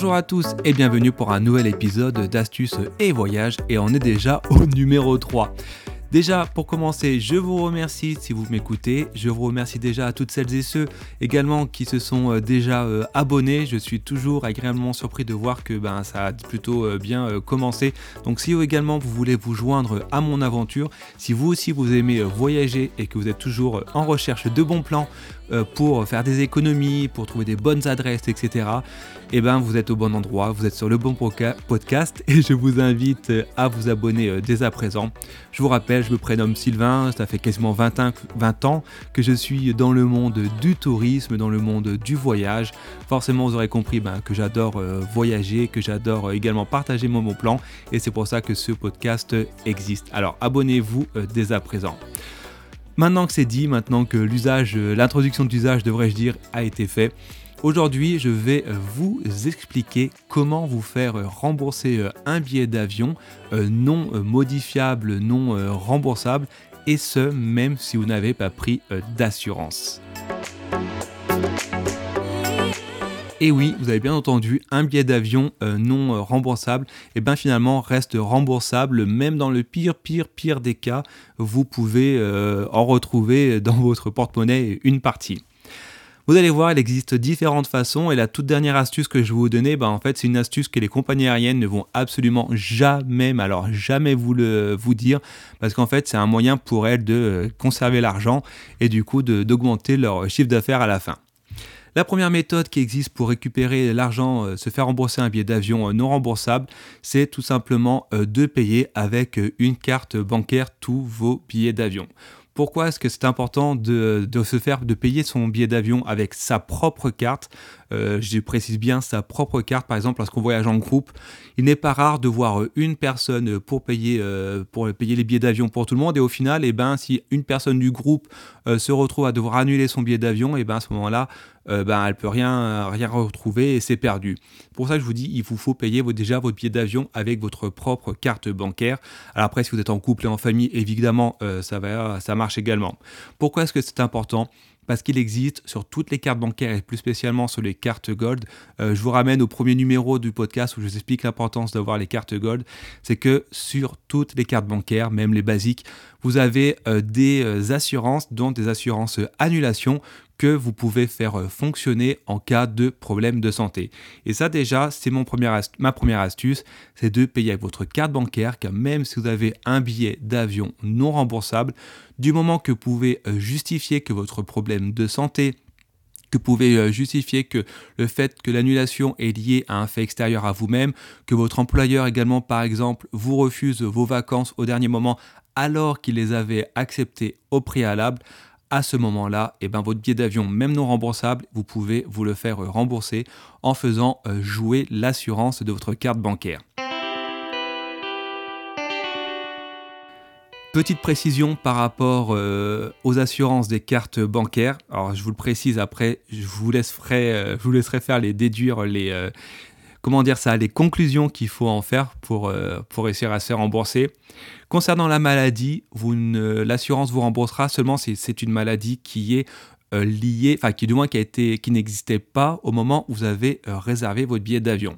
Bonjour à tous et bienvenue pour un nouvel épisode d'Astuces et Voyages et on est déjà au numéro 3. Déjà, pour commencer, je vous remercie si vous m'écoutez. Je vous remercie déjà à toutes celles et ceux également qui se sont euh, déjà euh, abonnés. Je suis toujours agréablement surpris de voir que ben, ça a plutôt euh, bien commencé. Donc si vous également vous voulez vous joindre à mon aventure, si vous aussi vous aimez voyager et que vous êtes toujours en recherche de bons plans pour faire des économies, pour trouver des bonnes adresses, etc., eh ben vous êtes au bon endroit, vous êtes sur le bon podcast et je vous invite à vous abonner dès à présent. Je vous rappelle, je me prénomme Sylvain, ça fait quasiment 20 ans, que je suis dans le monde du tourisme, dans le monde du voyage. Forcément, vous aurez compris ben, que j'adore euh, voyager, que j'adore euh, également partager mon bon plan, et c'est pour ça que ce podcast existe. Alors abonnez-vous euh, dès à présent. Maintenant que c'est dit, maintenant que l'usage, l'introduction d'usage devrais-je dire, a été fait, Aujourd'hui, je vais vous expliquer comment vous faire rembourser un billet d'avion euh, non modifiable, non euh, remboursable, et ce, même si vous n'avez pas pris euh, d'assurance. Et oui, vous avez bien entendu, un billet d'avion non remboursable, et bien finalement reste remboursable, même dans le pire, pire, pire des cas, vous pouvez en retrouver dans votre porte-monnaie une partie. Vous allez voir, il existe différentes façons et la toute dernière astuce que je vais vous donner, bah, en fait, c'est une astuce que les compagnies aériennes ne vont absolument jamais, mais alors jamais vous le vous dire, parce qu'en fait, c'est un moyen pour elles de euh, conserver l'argent et du coup d'augmenter leur chiffre d'affaires à la fin. La première méthode qui existe pour récupérer l'argent, euh, se faire rembourser un billet d'avion euh, non remboursable, c'est tout simplement de payer avec une carte bancaire tous vos billets d'avion. Pourquoi est-ce que c'est important de, se faire, de payer son billet d'avion avec sa propre carte? Euh, Je précise bien sa propre carte, par exemple, lorsqu'on voyage en groupe. Il n'est pas rare de voir une personne pour payer, euh, pour payer les billets d'avion pour tout le monde. Et au final, eh ben, si une personne du groupe euh, se retrouve à devoir annuler son billet d'avion, eh ben, à ce moment-là, ben, elle peut rien, rien retrouver et c'est perdu. Pour ça, je vous dis, il vous faut payer déjà votre billet d'avion avec votre propre carte bancaire. Alors après, si vous êtes en couple et en famille, évidemment, ça, va, ça marche également. Pourquoi est-ce que c'est important? Parce qu'il existe sur toutes les cartes bancaires et plus spécialement sur les cartes Gold. Euh, je vous ramène au premier numéro du podcast où je vous explique l'importance d'avoir les cartes Gold. C'est que sur toutes les cartes bancaires, même les basiques, vous avez des assurances, dont des assurances annulation que vous pouvez faire euh, fonctionner en cas de problème de santé. Et ça déjà, c'est ma première astuce, c'est de payer avec votre carte bancaire, car même si vous avez un billet d'avion non remboursable, du moment que vous pouvez euh, justifier que votre problème de santé que vous pouvez euh, justifier que le fait que l'annulation est liée à un fait extérieur à vous-même, que votre employeur également par exemple vous refuse vos vacances au dernier moment alors qu'il les avait acceptées au préalable, à ce moment-là, eh ben, votre billet d'avion, même non remboursable, vous pouvez vous le faire rembourser en faisant euh, jouer l'assurance de votre carte bancaire. Petite précision par rapport euh, aux assurances des cartes bancaires. Alors je vous le précise après, je vous laisserai, euh, je vous laisserai faire les déduire les, comment dire ça, les conclusions qu'il faut en faire pour, euh, pour réussir à se rembourser. Concernant la maladie, l'assurance vous remboursera seulement si c'est une maladie qui est euh, liée, enfin qui du moins qui n'existait pas au moment où vous avez euh, réservé votre billet d'avion.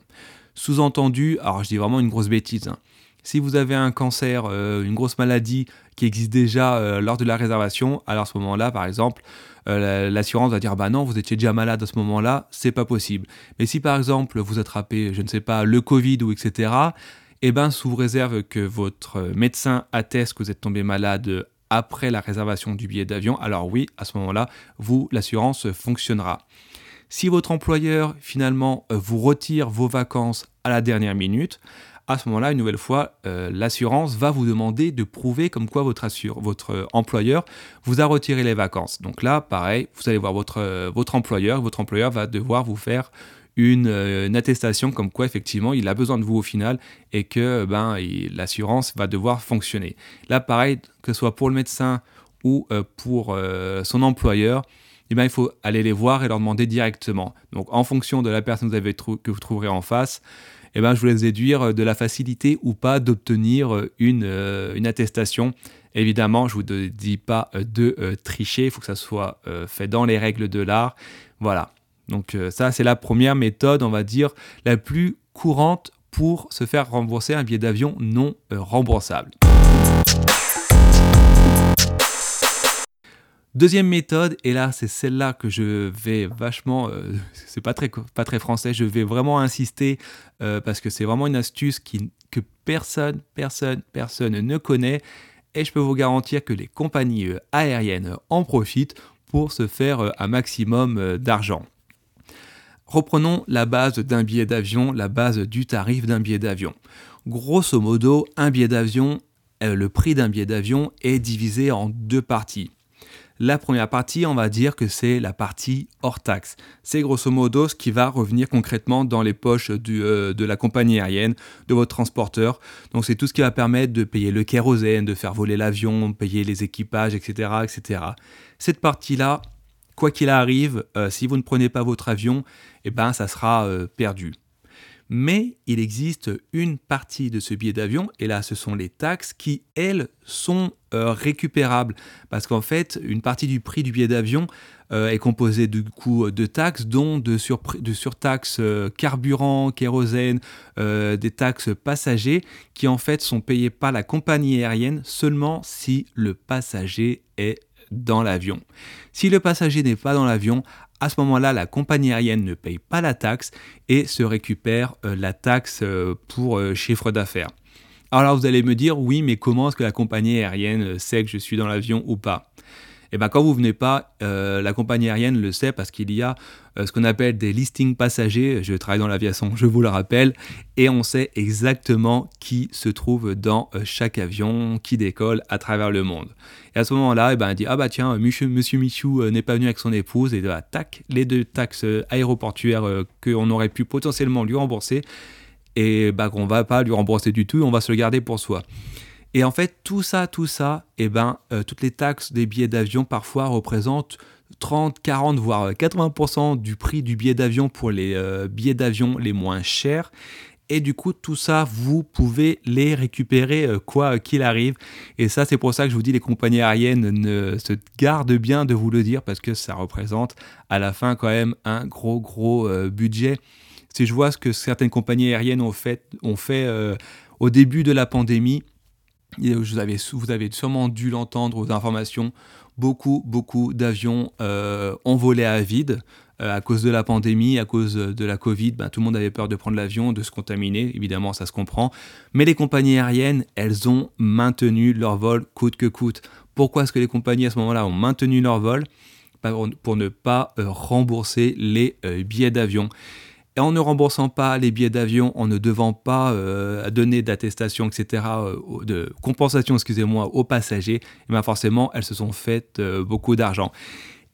Sous-entendu, alors je dis vraiment une grosse bêtise. Hein. Si vous avez un cancer, une grosse maladie qui existe déjà lors de la réservation, alors à ce moment-là, par exemple, euh, l'assurance va dire bah non, vous étiez déjà malade à ce moment-là, c'est pas possible. Mais si par exemple vous attrapez, je ne sais pas, le Covid ou etc., eh ben sous réserve que votre médecin atteste que vous êtes tombé malade après la réservation du billet d'avion, alors oui, à ce moment-là, vous, l'assurance fonctionnera. Si votre employeur finalement euh, vous retire vos vacances à la dernière minute, à ce moment-là, une nouvelle fois, euh, l'assurance va vous demander de prouver comme quoi votre, votre euh, employeur vous a retiré les vacances. Donc là, pareil, vous allez voir votre, euh, votre employeur, votre employeur va devoir vous faire une, attestation comme quoi effectivement il a besoin de vous au final et que ben, l'assurance va devoir fonctionner. Là, pareil, que ce soit pour le médecin ou pour son employeur, eh ben, il faut aller les voir et leur demander directement. Donc en fonction de la personne que vous, avez que vous trouverez en face, eh ben, je vous laisse déduire euh, de la facilité ou pas d'obtenir euh, une, euh, une attestation. Évidemment, je ne vous dis pas de tricher, il faut que ça soit fait dans les règles de l'art. Voilà. Donc ça, c'est la première méthode, on va dire, la plus courante pour se faire rembourser un billet d'avion non remboursable. Deuxième méthode, et là c'est celle-là que je vais vachement, euh, c'est pas très, pas très français, je vais vraiment insister euh, parce que c'est vraiment une astuce que personne, personne, personne ne connaît et je peux vous garantir que les compagnies euh, aériennes en profitent pour se faire un maximum d'argent. Reprenons la base d'un billet d'avion, la base du tarif d'un billet d'avion. Grosso modo, un billet d'avion, le prix d'un billet d'avion est divisé en deux parties. La première partie, on va dire que c'est la partie hors taxe. C'est grosso modo ce qui va revenir concrètement dans les poches euh, de la compagnie aérienne, de votre transporteur. Donc c'est tout ce qui va permettre de payer le kérosène, de faire voler l'avion, payer les équipages, etc. etc. Cette partie-là, quoi qu'il arrive, euh, si vous ne prenez pas votre avion, eh ben, ça sera euh, perdu. Mais il existe une partie de ce billet d'avion, et là ce sont les taxes qui, elles, sont euh, récupérables. Parce qu'en fait, une partie du prix du billet d'avion euh, est composée du coup de taxes, dont de, surtaxes euh, carburant, kérosène, des taxes passagers, qui en fait sont payées par la compagnie aérienne seulement si le passager est dans l'avion. Si le passager n'est pas dans l'avion, à ce moment-là, la compagnie aérienne ne paye pas la taxe et se récupère euh, la taxe euh, pour euh, chiffre d'affaires. Alors vous allez me dire, oui, mais comment est-ce que la compagnie aérienne sait que je suis dans l'avion ou pas? Et eh bien quand vous venez pas, euh, la compagnie aérienne le sait parce qu'il y a euh, ce qu'on appelle des listings passagers. Je travaille dans l'aviation, je vous le rappelle, et on sait exactement qui se trouve dans euh, chaque avion qui décolle à travers le monde. Et à ce moment-là, eh ben, on dit ah bah tiens, monsieur, Michou n'est pas venu avec son épouse et bah, tac, les deux taxes aéroportuaires qu'on aurait pu potentiellement lui rembourser, et bah qu'on va pas lui rembourser du tout, on va se le garder pour soi. Et en fait, tout ça, tout ça, eh ben, euh, toutes les taxes des billets d'avion parfois représentent 30, 40, voire 80% du prix du billet d'avion pour les euh, billets d'avion les moins chers. Et du coup, tout ça, vous pouvez les récupérer euh, quoi qu'il arrive. Et ça, c'est pour ça que je vous dis, les compagnies aériennes ne se gardent bien de vous le dire parce que ça représente à la fin quand même un gros, gros budget. Si je vois ce que certaines compagnies aériennes ont fait au début de la pandémie, vous avez, sûrement dû l'entendre aux informations, beaucoup, beaucoup d'avions euh, ont volé à vide euh, à cause de la pandémie, à cause de la Covid. Ben, tout le monde avait peur de prendre l'avion, de se contaminer, évidemment, ça se comprend. Mais les compagnies aériennes, elles ont maintenu leur vol coûte que coûte. Pourquoi est-ce que les compagnies à ce moment-là ont maintenu leur vol? Pour ne pas euh, rembourser les billets d'avion. Et en ne remboursant pas les billets d'avion, en ne devant pas euh, donner d'attestation, etc., euh, de compensation, excusez-moi, aux passagers, et eh bien forcément, elles se sont faites euh, beaucoup d'argent.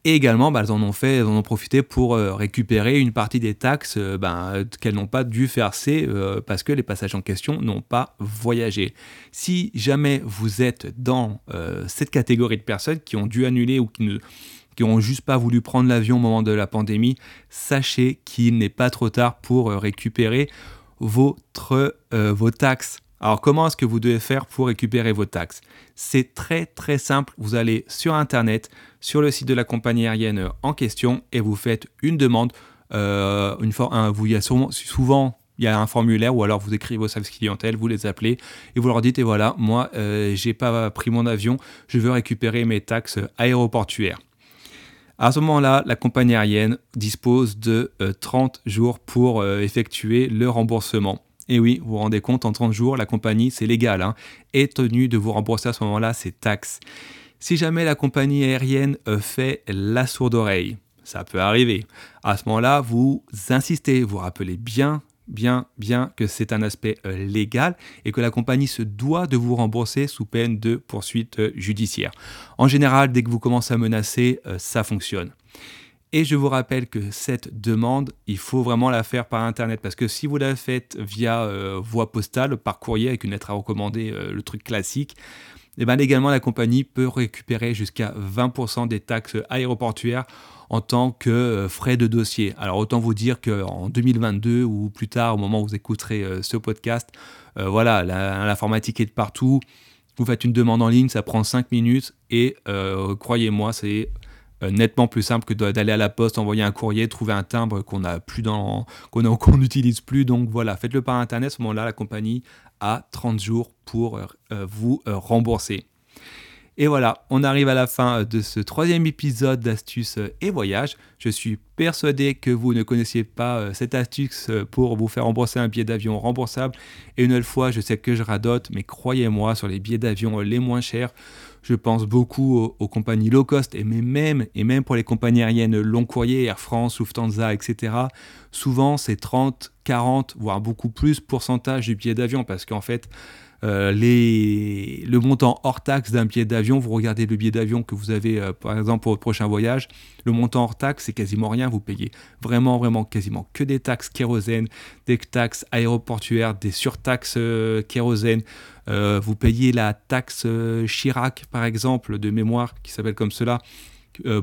Et également, bah, elles en ont fait, elles en ont profité pour récupérer une partie des taxes ben, qu'elles n'ont pas dû verser parce que les passagers en question n'ont pas voyagé. Si jamais vous êtes dans cette catégorie de personnes qui ont dû annuler ou qui ne qui n'ont juste pas voulu prendre l'avion au moment de la pandémie, sachez qu'il n'est pas trop tard pour euh, récupérer votre, euh, vos taxes. Alors comment est-ce que vous devez faire pour récupérer vos taxes? C'est très très simple. Vous allez sur Internet, sur le site de la compagnie aérienne en question et vous faites une demande. Euh, une un, vous, y a souvent il y a un formulaire ou alors vous écrivez vos services clientèle, vous les appelez et vous leur dites et voilà, moi j'ai pas pris mon avion, je veux récupérer mes taxes aéroportuaires. À ce moment-là, la compagnie aérienne dispose de 30 euh, jours pour euh, effectuer le remboursement. Et oui, vous vous rendez compte, en 30 jours, la compagnie, c'est légal, hein, est tenue de vous rembourser à ce moment-là ses taxes. Si jamais la compagnie aérienne euh, fait la sourde oreille, ça peut arriver. À ce moment-là, vous insistez, vous rappelez bien bien, que c'est un aspect euh, légal et que la compagnie se doit de vous rembourser sous peine de poursuite euh, judiciaire. En général, dès que vous commencez à menacer, euh, ça fonctionne. Et je vous rappelle que cette demande, il faut vraiment la faire par Internet parce que si vous la faites via voie postale, par courrier avec une lettre à recommander, le truc classique, et eh bien légalement la compagnie peut récupérer jusqu'à 20% des taxes aéroportuaires en tant que euh, frais de dossier. Alors autant vous dire qu'en 2022 ou plus tard, au moment où vous écouterez euh, ce podcast, euh, voilà, l'informatique est de partout. Vous faites une demande en ligne, ça prend 5 minutes et croyez-moi, c'est nettement plus simple que d'aller à la poste, envoyer un courrier, trouver un timbre qu'on a plus dans, qu'on n'utilise plus. Donc voilà, faites-le par internet. À ce moment-là, la compagnie a 30 jours pour vous rembourser. Et voilà, on arrive à la fin de ce troisième épisode d'astuces et voyages. Je suis persuadé que vous ne connaissiez pas euh, cette astuce euh, pour vous faire rembourser un billet d'avion remboursable. Et une autre fois, je sais que je radote, mais croyez-moi, sur les billets d'avion les moins chers, je pense beaucoup aux, compagnies low cost et même, et même pour les compagnies aériennes long courrier, Air France, Lufthansa, etc. Souvent, c'est 30, 40, voire beaucoup plus pourcentage du billet d'avion parce qu'en fait, euh, le montant hors taxe d'un billet d'avion, vous regardez le billet d'avion que vous avez euh, par exemple pour votre prochain voyage, le montant hors taxe c'est quasiment rien, vous payez vraiment vraiment quasiment que des taxes kérosène, des taxes aéroportuaires, des surtaxes euh, kérosène, vous payez la taxe Chirac par exemple de mémoire qui s'appelle comme cela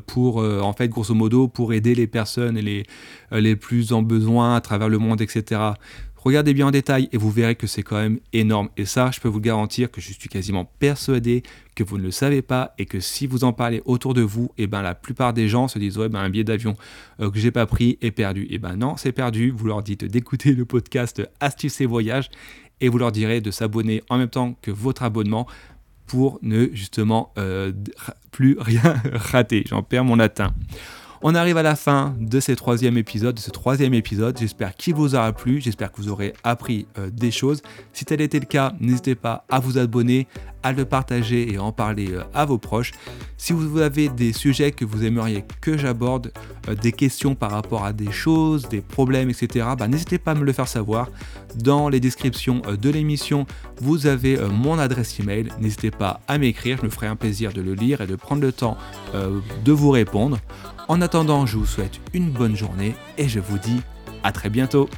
pour, en fait, grosso modo, pour aider les personnes les, les plus en besoin à travers le monde, etc. Regardez bien en détail et vous verrez que c'est quand même énorme. Et ça, je peux vous garantir que je suis quasiment persuadé que vous ne le savez pas et que si vous en parlez autour de vous, eh ben la plupart des gens se disent ouais ben un billet d'avion euh, que j'ai pas pris est perdu. Et eh ben non, c'est perdu. Vous leur dites d'écouter le podcast Astuces et Voyages et vous leur direz de s'abonner en même temps que votre abonnement pour ne justement euh, plus rien rater. J'en perds mon latin. On arrive à la fin de ce troisième épisode, de ce troisième épisode. J'espère qu'il vous aura plu, j'espère que vous aurez appris euh, des choses. Si tel était le cas, n'hésitez pas à vous abonner, à le partager et en parler euh, à vos proches. Si vous avez des sujets que vous aimeriez que j'aborde, euh, des questions par rapport à des choses, des problèmes, etc., bah, n'hésitez pas à me le faire savoir. Dans les descriptions de l'émission, vous avez mon adresse email. N'hésitez pas à m'écrire, je me ferai un plaisir de le lire et de prendre le temps de vous répondre. En attendant, je vous souhaite une bonne journée et je vous dis à très bientôt.